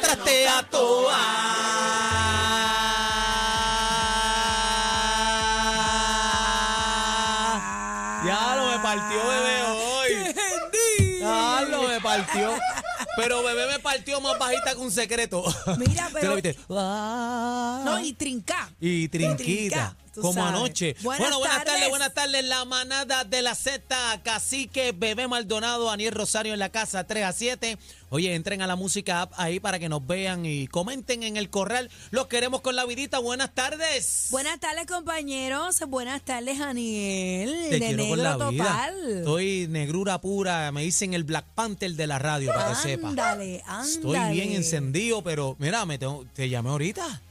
trastea toa. Ya lo me partió bebé hoy. Ya lo me partió. Pero bebé me partió más bajita que un secreto. Mira, ¿Te pero- lo viste? No, y trinca. Y trinquita, trinca, tú como sabes. anoche. Buenas bueno, buenas tardes. tardes. buenas tardes. La manada de la Z, Cacique, Bebé Maldonado, Aniel Rosario en la casa, 3 a 7. Oye, entren a la música app ahí para que nos vean y comenten en el corral. Los queremos con la vidita. Buenas tardes. Buenas tardes, compañeros. Buenas tardes, Aniel. Te de quiero negro con la vida. total. Estoy negrura pura. Me dicen el Black Panther de la radio, para que sepa. Ándale, ándale. Estoy bien encendido, pero mira, me tengo- te llamé ahorita.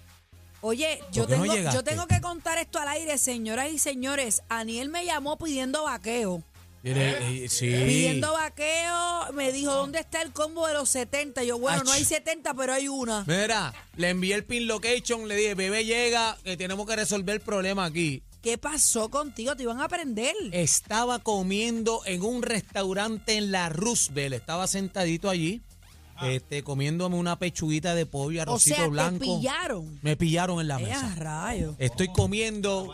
Oye, yo ¿Por qué no tengo, yo tengo que contar esto al aire, señoras y señores. Aniel me llamó pidiendo vaqueo. Mire, eh, sí. Pidiendo vaqueo, me dijo, ¿dónde está el combo de los 70? Yo, bueno, no hay 70, pero hay una. Mira, le envié el pin location, le dije, bebé llega, que tenemos que resolver el problema aquí. ¿Qué pasó contigo? ¿Te iban a prender? Estaba comiendo en un restaurante en la Roosevelt, estaba sentadito allí, este, comiéndome una pechuguita de pollo, o arrocito sea, blanco. te pillaron. Me pillaron en la ¡Eh, mesa. rayo! Estoy comiendo,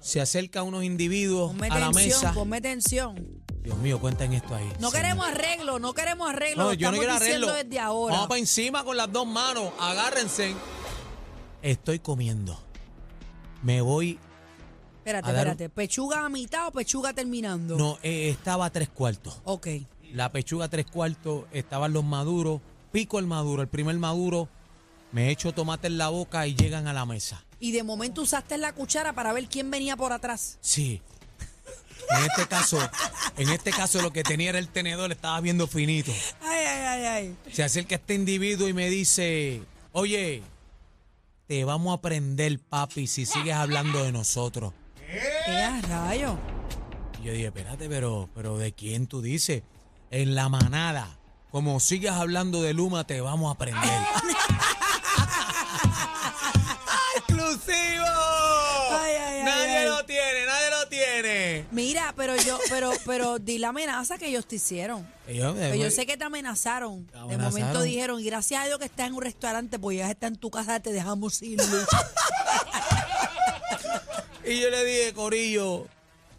se acercan unos individuos Ponme a la tensión, mesa. ponme tensión. Dios mío, cuenten esto ahí. No señor. queremos arreglo, no queremos arreglo. No, lo yo no quiero arreglo. desde ahora. Vamos para encima con las dos manos. Agárrense. Estoy comiendo. Me voy. espérate, espérate. ¿Pechuga a mitad o pechuga terminando? No, eh, estaba a tres cuartos. Ok. La pechuga tres cuartos. Estaban los maduros. Pico el maduro, el primer maduro. Me echo tomate en la boca y llegan a la mesa. Y de momento usaste la cuchara para ver quién venía por atrás. Sí. En este caso, en este caso lo que tenía era el tenedor, estaba viendo finito. Ay, ay, ay, ay. Se acerca este individuo y me dice, oye, te vamos a prender, papi, si sigues hablando de nosotros. ¿Qué rayo? Y yo dije, espérate, pero, pero ¿de quién tú dices? En la manada. Como sigas hablando de Luma, te vamos a prender. ¡Exclusivo! Ay, ay, ay, nadie ay. lo tiene, nadie lo tiene. Mira, pero yo, pero, pero di la amenaza que ellos te hicieron. Yo, Pero yo sé que te amenazaron. Te De amenazaron. momento dijeron, gracias a Dios que estás en un restaurante, pues ya está en tu casa, te dejamos ir. Y yo le dije, Corillo,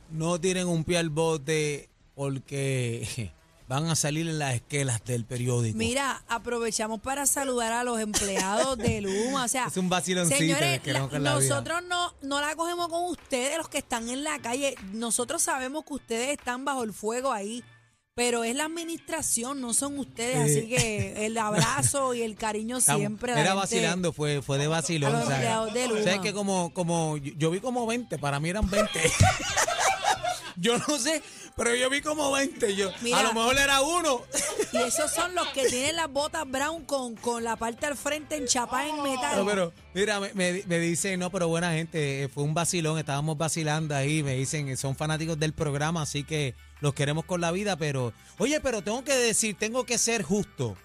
no tiren un pie al bote porque van a salir en las esquelas del periódico. Mira, aprovechamos para saludar a los empleados de Luma. O sea, Es un vaciloncito señores, que la- la nosotros no, no la cogemos con ustedes, los que están en la calle. Nosotros sabemos que ustedes están bajo el fuego ahí. Pero es la administración, no son ustedes, Eh. así que el abrazo y el cariño siempre. Era vacilando, fue, fue de vacilón. a los ¿sabes? empleados de Luma. ¿Sabes que como, como, yo, yo vi como 20, para mí eran 20. yo no sé, pero yo vi como 20. Yo, Mira. a lo mejor era uno. Y esos son los que tienen las botas brown con, con la parte al frente enchapada en metal. No, pero mira, me, me, me dicen, no, pero buena gente, eh, fue un vacilón, estábamos vacilando ahí, me dicen, eh, son fanáticos del programa, así que los queremos con la vida, pero, oye, pero tengo que decir, tengo que ser justo.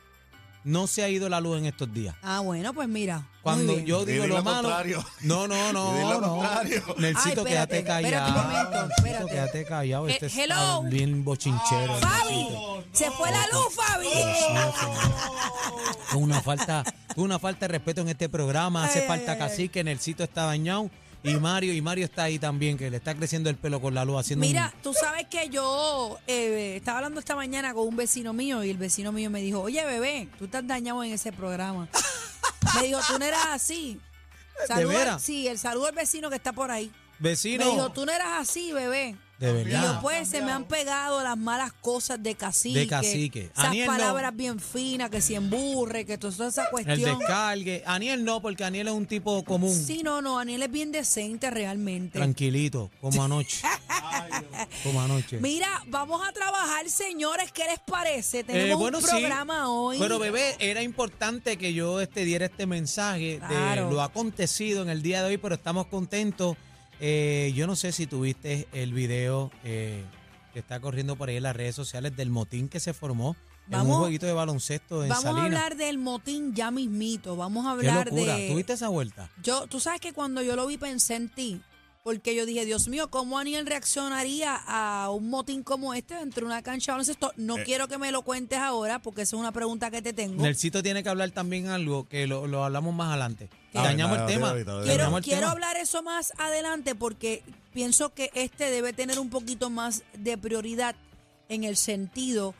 No se ha ido la luz en estos días. Ah, bueno, pues mira. Cuando bien. yo Di digo lo lo malo. contrario. No, no, no. Lo no. contrario. Nelsito, Ay, quédate espérate, callado. espérate un momento, espérate. quédate callado. Eh, Este está hello. bien bochinchero. Fabi, se fue la luz, Fabi. Tuvo una falta, una falta de respeto en este programa. Hace falta ay, ay. casi que Nelsito está dañado. Y Mario, y Mario está ahí también, que le está creciendo el pelo con la luz, haciendo Mira, tú sabes que yo eh, estaba hablando esta mañana con un vecino mío y el vecino mío me dijo, oye, bebé, tú estás dañado en ese programa. me dijo, tú no eras así. Saludo al- veras? sí, el saludo al vecino que está por ahí. vecino. Me dijo, tú no eras así, bebé. De Y verdad. después se me han pegado las malas cosas de cacique. De cacique. Esas Aniel no. palabras bien finas, que si emburre, que toda esa El cuestión. descargue. Aniel no, porque Aniel es un tipo común. Sí, no, no, Aniel es bien decente realmente. Tranquilito, como anoche. como anoche. Mira, vamos a trabajar, señores, ¿qué les parece? Tenemos Eh, bueno, un sí. programa hoy. Pero bebé, era importante que yo este, diera este mensaje Claro. de lo acontecido en el día de hoy, pero estamos contentos. Eh, yo no sé si tuviste el video eh, que está corriendo por ahí en las redes sociales del motín que se formó en un jueguito de baloncesto en Vamos a hablar del motín ya mismito. Vamos a Qué hablar locura. de. ¿Tuviste esa vuelta? Yo, tú sabes que cuando yo lo vi pensé en ti, porque yo dije, Dios mío, ¿cómo Aniel reaccionaría a un motín como este dentro de una cancha de baloncesto? No Eh. quiero que me lo cuentes ahora, porque esa es una pregunta que te tengo. Nelsito tiene que hablar también algo que lo, lo hablamos más adelante. ¿Qué? Dañamos el tema. Quiero, quiero hablar eso más adelante porque pienso que este debe tener un poquito más de prioridad en el sentido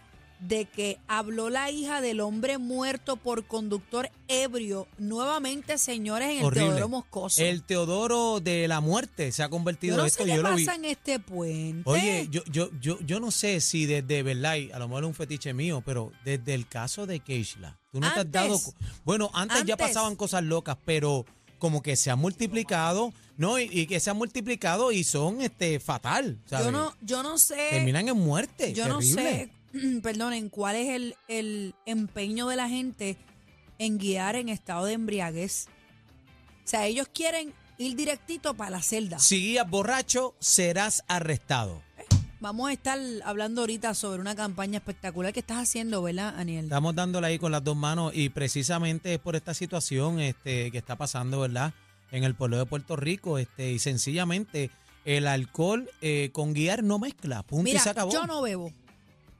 de que habló la hija del hombre muerto por conductor ebrio nuevamente, señores, en el Horrible. Teodoro Moscoso. El Teodoro de la muerte se ha convertido yo no en esto. sé qué yo lo vi. pasa en este puente. Oye, yo, yo, yo, yo no sé si desde, ¿verdad? A lo mejor es un fetiche mío, pero desde el caso de Keishla, tú no te has dado... Antes. Bueno, antes, ya Antes. pasaban cosas locas, pero como que se han multiplicado, ¿no? Y, y que se han multiplicado y son este fatal, ¿sabes? yo no, yo no sé. Terminan en muerte, Yo no terrible. sé, perdonen, cuál es el, el empeño de la gente en guiar en estado de embriaguez. O sea, ellos quieren ir directito para la celda. Si guías borracho, serás arrestado. Vamos a estar hablando ahorita sobre una campaña espectacular que estás haciendo, ¿verdad, Aniel? Estamos dándole ahí con las dos manos y precisamente es por esta situación este, que está pasando, ¿verdad? En el pueblo de Puerto Rico, este, y sencillamente el alcohol eh, con guiar no mezcla, punto Mira, y se acabó. yo no bebo.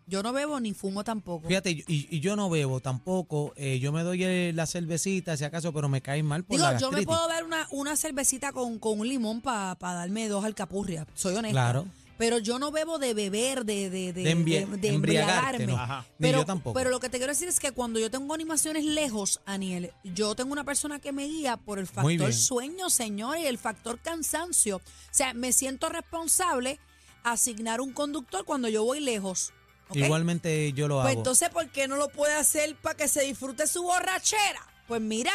Yo no bebo ni fumo tampoco. Fíjate, y, y yo no bebo tampoco, eh, yo me doy la cervecita si acaso, pero me cae mal por Digo, la yo me gastritis. puedo dar una, una cervecita con, con un limón para darme dos alcapurrias. Soy honesta. Claro. Pero yo no bebo de beber, de, de, de, De embrie- de- de embriagarte, embriagarme. no. Ajá. Ni Pero, yo tampoco. pero lo que te quiero decir es que cuando yo tengo animaciones lejos, Aniel, yo tengo una persona que me guía por el Muy factor bien. sueño, señor, y el factor cansancio. O sea, me siento responsable asignar un conductor cuando yo voy lejos. Igualmente yo lo Pues hago. entonces, ¿por qué no lo puede hacer para que se disfrute su borrachera? Pues mira,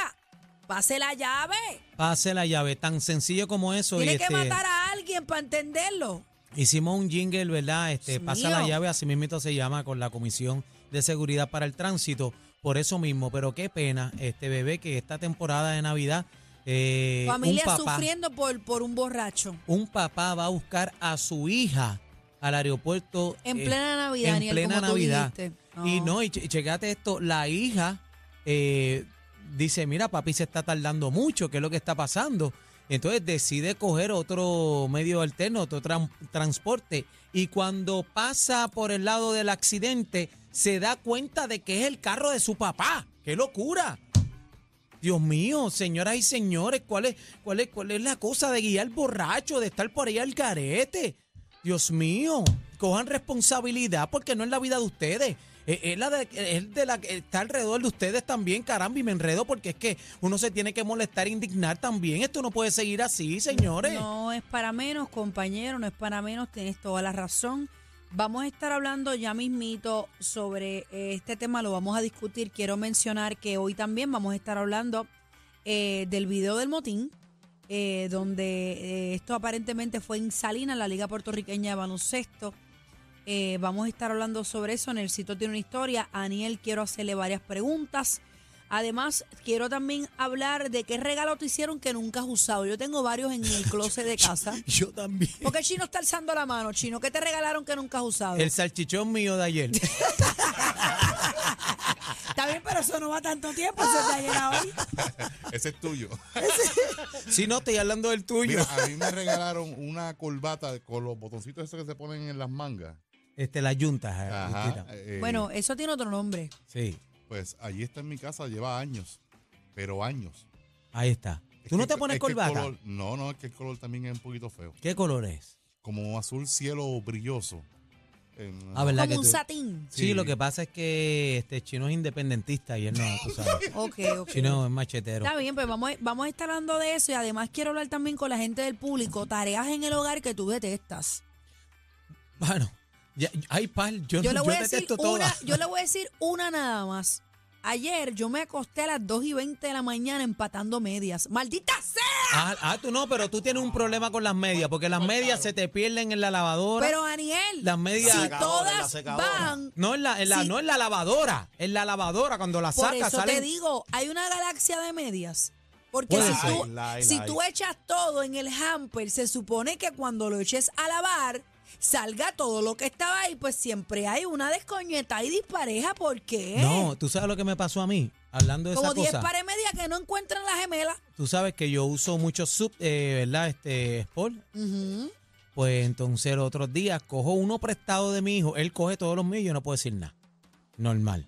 pase la llave. Pase la llave, tan sencillo como eso. Tiene y que este, matar a alguien para entenderlo. Hicimos un jingle, ¿verdad? Este, Dios pasa la llave, así mismo se llama, con la Comisión de Seguridad para el Tránsito. Por eso mismo, pero qué pena, este bebé, que esta temporada de Navidad, eh, Familia papá, sufriendo por, por un borracho. un papá va a buscar a su hija al aeropuerto En eh, plena Navidad, en Daniel, plena como tú Navidad. dijiste. Y No. y che- checate esto, la hija eh, dice, mira, papi se está tardando mucho, ¿qué es lo que está pasando? Entonces decide coger otro medio alterno, otro tran- transporte. Y cuando pasa por el lado del accidente, se da cuenta de que es el carro de su papá. ¡Qué locura! Dios mío, señoras y señores, ¿cuál es, cuál es, cuál es la cosa de guiar borracho, de estar por ahí al carete? Dios mío, cojan responsabilidad porque no es la vida de ustedes. Es, la de, es de la que está alrededor de ustedes también, caramba, y me enredo porque es que uno se tiene que molestar e indignar también. Esto no puede seguir así, señores. No es para menos, compañero, no es para menos, tienes toda la razón. Vamos a estar hablando ya mismito sobre eh, este tema, lo vamos a discutir. Quiero mencionar que hoy también vamos a estar hablando eh, del video del motín, eh, donde eh, esto aparentemente fue en Salinas, la Liga Puertorriqueña de Baloncesto. Eh, vamos a estar hablando sobre eso. Nelsito tiene una historia. A Aniel quiero hacerle varias preguntas. Además, quiero también hablar de qué regalo te hicieron que nunca has usado. Yo tengo varios en el closet de casa. Yo también. Porque el chino está alzando la mano. Chino, ¿qué te regalaron que nunca has usado? El salchichón mío de ayer. Bien, pero eso no va tanto tiempo. Eso te ha llegado hoy. Ese es tuyo. si no, estoy hablando del tuyo. Mira, a mí me regalaron una corbata con los botoncitos esos que se ponen en las mangas. Este, las yuntas. eh, Ajá. Eh, Bueno, eso tiene otro nombre. Sí, Pues allí está en mi casa, lleva años. Pero años. ahí está. Es ¿Tú no que- te pones es que el corbata? color- no, no, es que el color también es un poquito feo. ¿Qué color es? Como azul cielo brilloso. En- Ah, ¿verdad Como que un tú- satín. Sí, Sí. lo que pasa es que este chino es independentista y él no, tú sabes. Ok, ok. Chino es machetero. Está bien, pues vamos, a- vamos a estar hablando de eso y además quiero hablar también con la gente del público, tareas en el hogar que tú detestas. Bueno, ya, ay, pal, yo, Yo le yo voy a decir detesto una, todas. yo le voy a decir una nada más. Ayer yo me acosté a las 2 y 20 de la mañana empatando medias. ¡Maldita sea! Ah, ah, tú no, pero tú tienes un problema con las medias, porque las medias se te pierden en la lavadora. Pero Aniel, Las medias- si todas van, no en la, en la- Sí. no en la lavadora, en la lavadora cuando la por sacas eso salen. te digo, hay una galaxia de medias. Porque si, tú, La hay, la si tú echas todo en el hamper, se supone que cuando lo eches a lavar, salga todo lo que estaba ahí, pues siempre hay una descoñeta y dispareja. ¿Por qué? No, tú sabes lo que me pasó a mí, hablando de Como esa 10 cosa. pares media que no encuentran la gemela. Tú sabes que yo uso mucho sub, eh, ¿verdad? Este, Sport. Pues entonces los otros días cojo uno prestado de mi hijo. Él coge todos los míos y yo no puedo decir nada. Normal.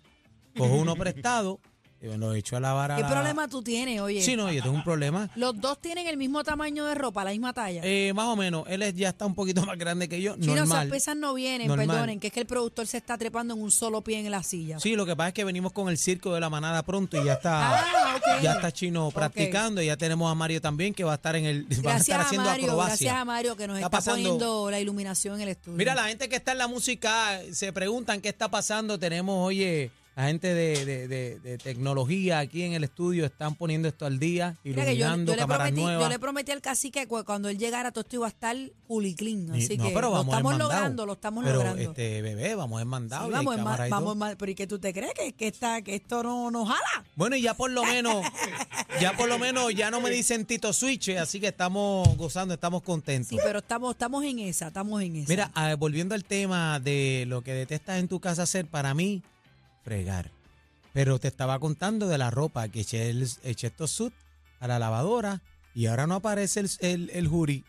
Cojo uno prestado y me lo echo a lavar a ¿Qué la- problema tú tienes, oye? Sí, no, yo tengo un problema. Los dos tienen el mismo tamaño de ropa, la misma talla. Eh, más o menos, él es- ya está un poquito más grande que yo. si no, esas Normal. pesas no vienen, Normal. perdonen, que es que el productor se está trepando en un solo pie en la silla. Sí, lo que pasa es que venimos con el circo de la manada pronto y ya está, Ah, ok. ya está Chino practicando. y Ya tenemos a Mario también que va a estar en el, va a estar a haciendo Mario, acrobacia. gracias a Mario que nos Está está, pasando- poniendo la iluminación en el estudio. Mira, la gente que está en la música se preguntan qué está pasando. Tenemos, oye, la gente de, de- de- de tecnología aquí en el estudio están poniendo esto al día, yo, iluminando yo le cámaras prometí, yo nuevas. le prometí al cacique que cu- cuando él llegara todo esto iba a estar culiclín. Así no, que pero lo vamos estamos mandado. logrando, lo estamos pero, logrando. este bebé, vamos en Sí, mandado. hay vamos, en ma- vamos ma- pero ¿y qué tú te crees? Que, que, esta- que esto no nos jala. Bueno, y ya por lo menos, ya por lo menos ya no me dicen Tito Switch, así que estamos gozando, estamos contentos. Sí, pero estamos, estamos en esa, estamos en esa. Mira, ah, volviendo al tema de lo que detestas en tu casa hacer, para mí, fregar. Pero te estaba contando de la ropa, que eché, el, eché estos suits a la lavadora y ahora no aparece el, el, el jury.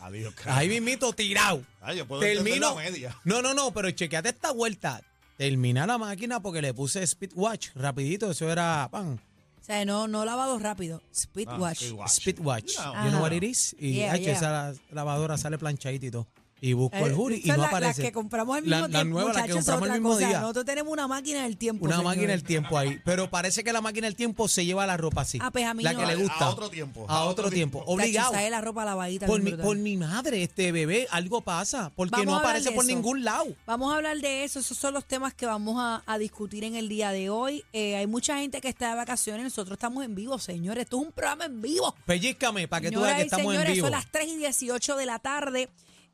Adiós, Ahí mismito tirado. Ay, yo puedo Termino. la media. No, no, no, pero chequeate esta vuelta. Termina la máquina porque le puse speed watch rapidito, eso era pan. O sea, no, no lavado rápido. Speed Ah, watch. speed watch. Speed watch. You know. What it is? Y Yeah, yeah. esa la- lavadora sale planchadita y todo. Y busco Eh, el jury y no las- aparece. Las que compramos La- mismo la tiempo. nueva, la que compramos el mismo cosa. día. Nosotros tenemos una máquina del tiempo. Una máquina del tiempo ahí. Pero parece que la máquina del tiempo se lleva la ropa así. Ah, pues a mí la no. que le A- gusta. A otro tiempo. A otro tiempo. Tacho, Obligado. sale la ropa lavadita. Por mi, por mi madre, este bebé, algo pasa. Porque Vamos no aparece por ningún lado. Vamos a hablar de eso. Esos son los temas que vamos a, a discutir en el día de hoy. Eh, hay mucha gente que está de vacaciones. Nosotros estamos en vivo, señores. Esto es un programa en vivo. Pellízcame para que tú veas que estamos en señores, vivo. son las 3 y 18 de la tarde.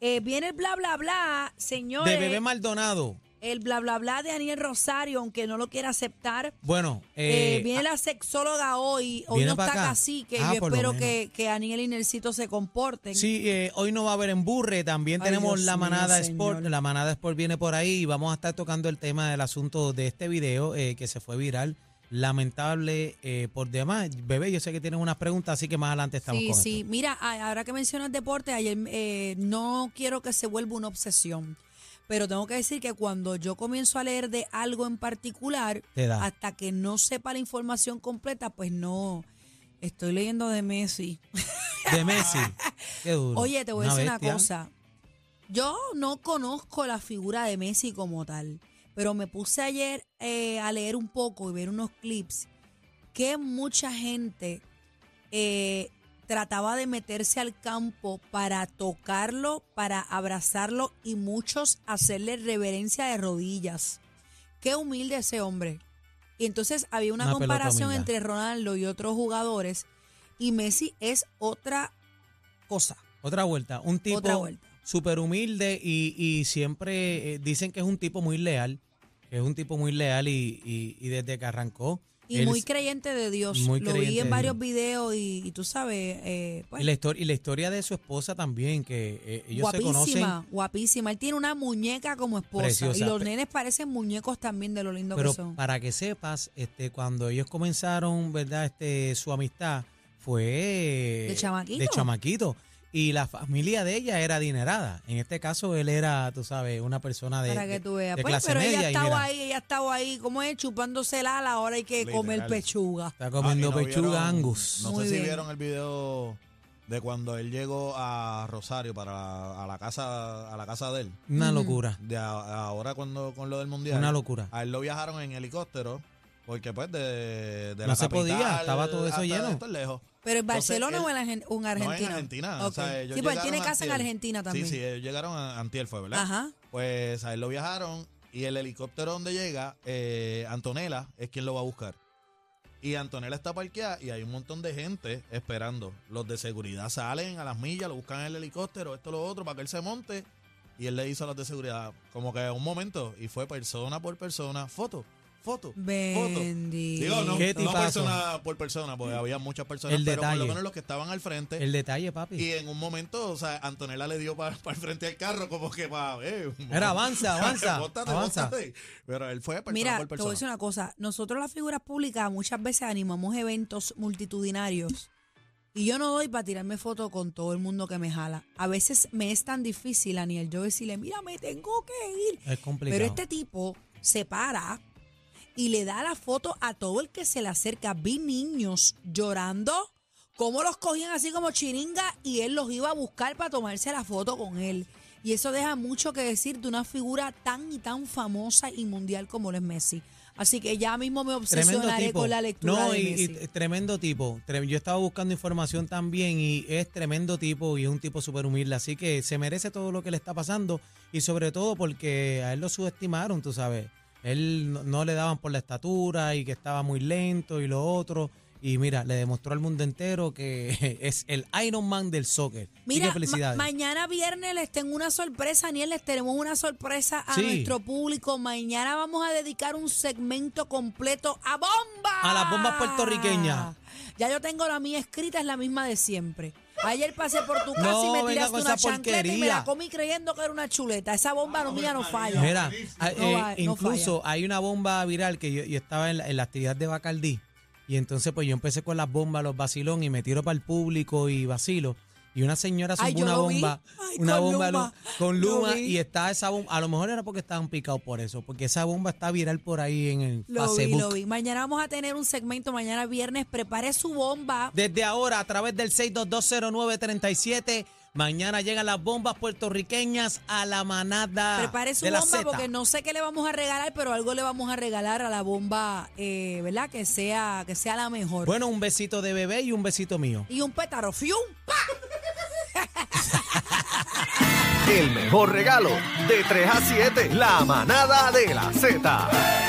Eh, viene el bla, bla, bla, señores. De bebé Maldonado. El bla, bla, bla de Daniel Rosario, aunque no lo quiera aceptar. Bueno, Eh, eh, viene la sexóloga hoy. Hoy ¿viene no está acá? casi, que Ah, yo espero que, que Aniel y Nelsito se comporten. Sí, eh, hoy no va a haber emburre, también Ay, tenemos Dios la mío, manada señor. Sport, la manada Sport viene por ahí y vamos a estar tocando el tema del asunto de este video eh, que se fue viral, lamentable eh, por demás. Bebé, yo sé que tienes unas preguntas, así que más adelante estamos Sí, con sí. esto. Mira, ahora que mencionas deporte, ayer eh, no quiero que se vuelva una obsesión. Pero tengo que decir que cuando yo comienzo a leer de algo en particular, hasta que no sepa la información completa, pues no. Estoy leyendo de Messi. De Messi. Qué duro. Oye, te voy a decir una cosa. Yo no conozco la figura de Messi como tal, pero me puse ayer eh, a leer un poco y ver unos clips que mucha gente eh, trataba de meterse al campo para tocarlo, para abrazarlo y muchos hacerle reverencia de rodillas. Qué humilde ese hombre. Y entonces había una, Una comparación entre Ronaldo y otros jugadores y Messi es otra cosa. Otra vuelta. Un tipo Otra vuelta. Súper humilde y, y siempre eh, dicen que es un tipo muy leal. Que es un tipo muy leal y, y- y desde que arrancó. Y él- muy creyente de Dios. muy Lo vi en varios videos y, y tú sabes, eh, pues, y, la historia, y la historia de su esposa también, que eh, ellos se conocen. guapísima, guapísima. Él tiene una muñeca como esposa. Preciosa. Y los nenes parecen muñecos también de lo lindo Pero que son. para que sepas, este, cuando ellos comenzaron, ¿verdad? Este, su amistad fue ¿De chamaquito? De chamaquito. Y la familia de ella era adinerada. En este caso, él era, tú sabes, una persona de, para que de- tú veas. de Pues, clase pero media. ella estaba ahí, ella estaba ahí, ¿cómo es? Chupándose el ala, ahora hay que Literal. comer pechuga. Está comiendo Ah, y no pechuga vieron- angus. No Muy sé si bien. vieron el video de cuando él llegó a Rosario para la- a la casa a la casa de él. Una locura. De a- ahora cuando con lo del mundial. Una locura. A él lo viajaron en helicóptero porque pues de, de No la se podía, estaba todo eso hasta lleno. esto es lejos. ¿Pero en Entonces, Barcelona él- o en, Argen- o en No, Argentina? en Argentina. o Ok. sea, ellos sí, pues él tiene casa en. Argentina también. Sí, sí, ellos llegaron a Antier, fue, ¿verdad? Ajá. Pues a él lo viajaron y el helicóptero donde llega, eh, Antonella es quien lo va a buscar. Y Antonella está parqueada y hay un montón de gente esperando. Los de seguridad salen a las millas, lo buscan en el helicóptero, esto, lo otro, para que él se monte. Y él le hizo a los de seguridad como que un momento y fue persona por persona, foto, foto, foto. Bendito. Digo, no, ¿Qué no tipazo? persona por persona, porque había muchas personas, El pero por lo detalle. menos los que estaban al frente. El detalle, papi. y en un momento, o sea, Antonella le dio para el frente al carro como que para ver. Era, avanza, avanza, Bótate, avanza. bótate. Pero él fue persona Mira, por te voy a persona. decir una cosa. Nosotros las figuras públicas muchas veces animamos eventos multitudinarios y yo no doy para tirarme fotos con todo el mundo que me jala. A veces me es tan difícil, Aniel, yo decirle, mira, me tengo que ir. Es complicado. Pero este tipo se para y le da la foto a todo el que se le acerca. Vi niños llorando, cómo los cogían así como chiringa y él los iba a buscar para tomarse la foto con él. Y eso deja mucho que decir de una figura tan y tan famosa y mundial como lo es Messi. Así que ya mismo me obsesionaré con la lectura no, de y, Messi. y tremendo tipo. Yo estaba buscando información también y es tremendo tipo y es un tipo súper humilde. Así que se merece todo lo que le está pasando y sobre todo porque a él lo subestimaron, tú sabes. Él no, no le daban por la estatura y que estaba muy lento y lo otro. Y mira, le demostró al mundo entero que es el Iron Man del soccer. Mira, felicidades. ma- mañana viernes les tengo una sorpresa, Aniel, les tenemos una sorpresa a Sí. nuestro público. Mañana vamos a dedicar un segmento completo a bomba. A las bombas puertorriqueñas. Ya yo tengo la mía escrita, es la misma de siempre. Ayer pasé por tu casa No, y me tiraste con una esa chancleta y me porquería. la comí creyendo que era una chuleta. Esa bomba no mía no falla. Mira, ah, No eh, va- incluso hay una bomba viral que yo, yo estaba en la, en la actividad de Bacardí y entonces pues yo empecé con las bombas, los vacilón y me tiro para el público y vacilo. Y una señora Ay, yo una lo vi. bomba, Ay, una con bomba Luma. lu- con Lo luma vi. y está esa bomba, a lo mejor era porque estaban picados por eso, porque esa bomba está viral por ahí en el Lo vi, Facebook. lo vi. Mañana vamos a tener un segmento, mañana viernes. Prepare su bomba. Desde ahora, a través del 6220937, mañana llegan las bombas puertorriqueñas a la manada Prepare su de la bomba Zeta. porque no sé qué le vamos a regalar, pero algo le vamos a regalar a la bomba, eh, ¿verdad? Que sea, que sea la mejor. Bueno, un besito de bebé y un besito mío. Y un pétaro, ¡fium! ¡pa! El mejor regalo de 3 a 7, la manada de la Z.